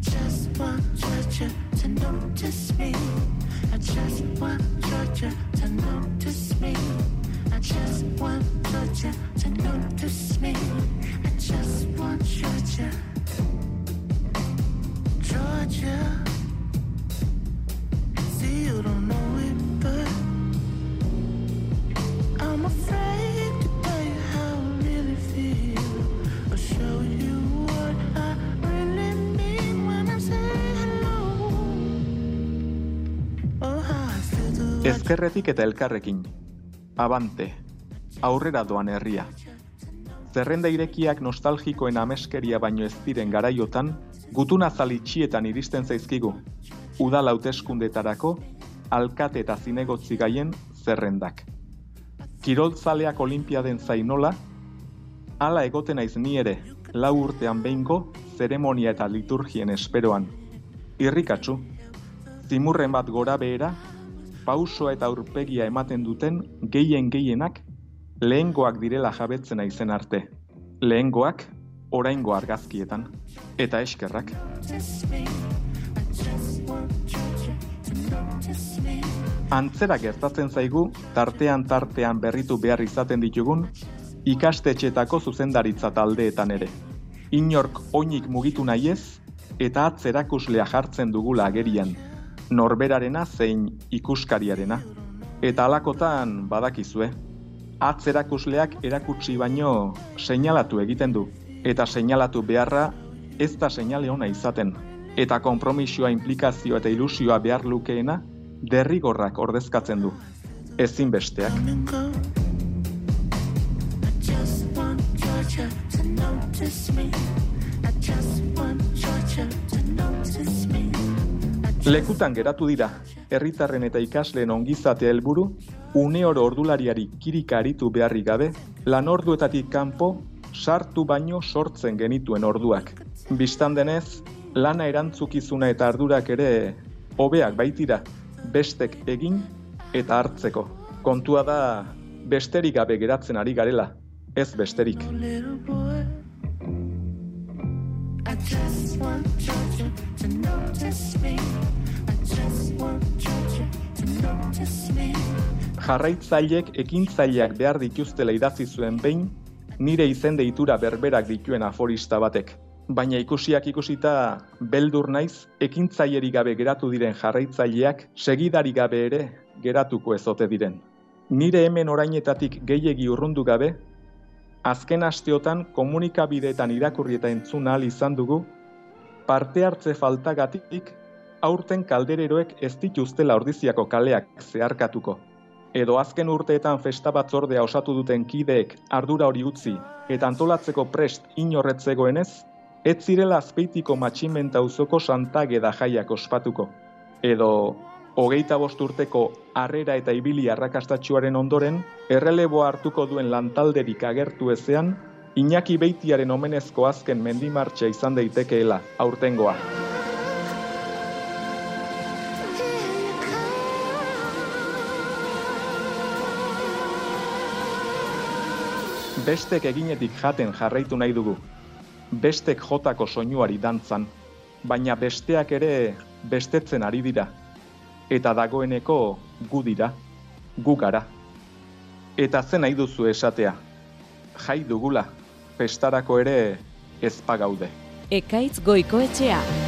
Just want Georgia to notice me. I just want Georgia to notice me. I just want Georgia to notice me. I just want Georgia. Georgia. Ezkerretik eta elkarrekin. Abante. Aurrera doan herria. Zerrenda irekiak nostalgikoen ameskeria baino ez diren garaiotan, gutuna zalitxietan iristen zaizkigu. Udal hauteskundetarako, alkate eta zinegotzi gaien zerrendak. Kiroltzaleak olimpiaden zainola, hala egoten naiz ni ere, lau urtean behingo, zeremonia eta liturgien esperoan. Irrikatsu, zimurren bat gora behera, pausoa eta aurpegia ematen duten gehien gehienak lehengoak direla jabetzen aizen arte. Lehengoak oraingo argazkietan eta eskerrak. Antzera gertatzen zaigu tartean tartean berritu behar izaten ditugun ikastetxetako zuzendaritza taldeetan ere. Inork oinik mugitu nahiez eta atzerakuslea jartzen dugula agerian, norberarena zein ikuskariarena. Eta alakotan badakizue, atzerakusleak erakutsi baino seinalatu egiten du, eta seinalatu beharra ez da seinale ona izaten, eta konpromisoa, implikazioa eta ilusioa behar lukeena derrigorrak ordezkatzen du. And go. I just want Georgia to notice me. Lekutan geratu dira, herritarren eta ikasleen ongizatea helburu, une ordulariari kirika aritu beharrik gabe, lan orduetatik kanpo sartu baino sortzen genituen orduak. Bistan denez, lana erantzukizuna eta ardurak ere hobeak baitira, bestek egin eta hartzeko. Kontua da besterik gabe geratzen ari garela, ez besterik. Jarraitzailek ekintzaileak behar dituztela idatzi zuen behin, nire izen deitura berberak dituen aforista batek. Baina ikusiak ikusita beldur naiz, ekintzailerik gabe geratu diren jarraitzaileak segidari gabe ere geratuko ezote diren. Nire hemen orainetatik gehiegi urrundu gabe, azken asteotan komunikabideetan irakurri eta entzun ahal izan dugu, parte hartze faltagatik aurten kaldereroek ez dituztela ordiziako kaleak zeharkatuko. Edo azken urteetan festa batzordea osatu duten kideek ardura hori utzi eta antolatzeko prest inorretzegoenez, ez zirela azpeitiko matximenta auzoko santageda jaiak ospatuko. Edo hogeita bost urteko harrera eta ibili arrakastatxuaren ondoren, erreleboa hartuko duen lantalderik agertu ezean, Iñaki Beitiaren omenezko azken mendimartxa izan daitekeela aurtengoa. Bestek eginetik jaten jarraitu nahi dugu. Bestek jotako soinuari dantzan, baina besteak ere bestetzen ari dira. Eta dagoeneko gu dira, gu gara. Eta zen nahi duzu esatea. Jai dugula, festarako ere ezpagaude. Ekaitz goikoetxea.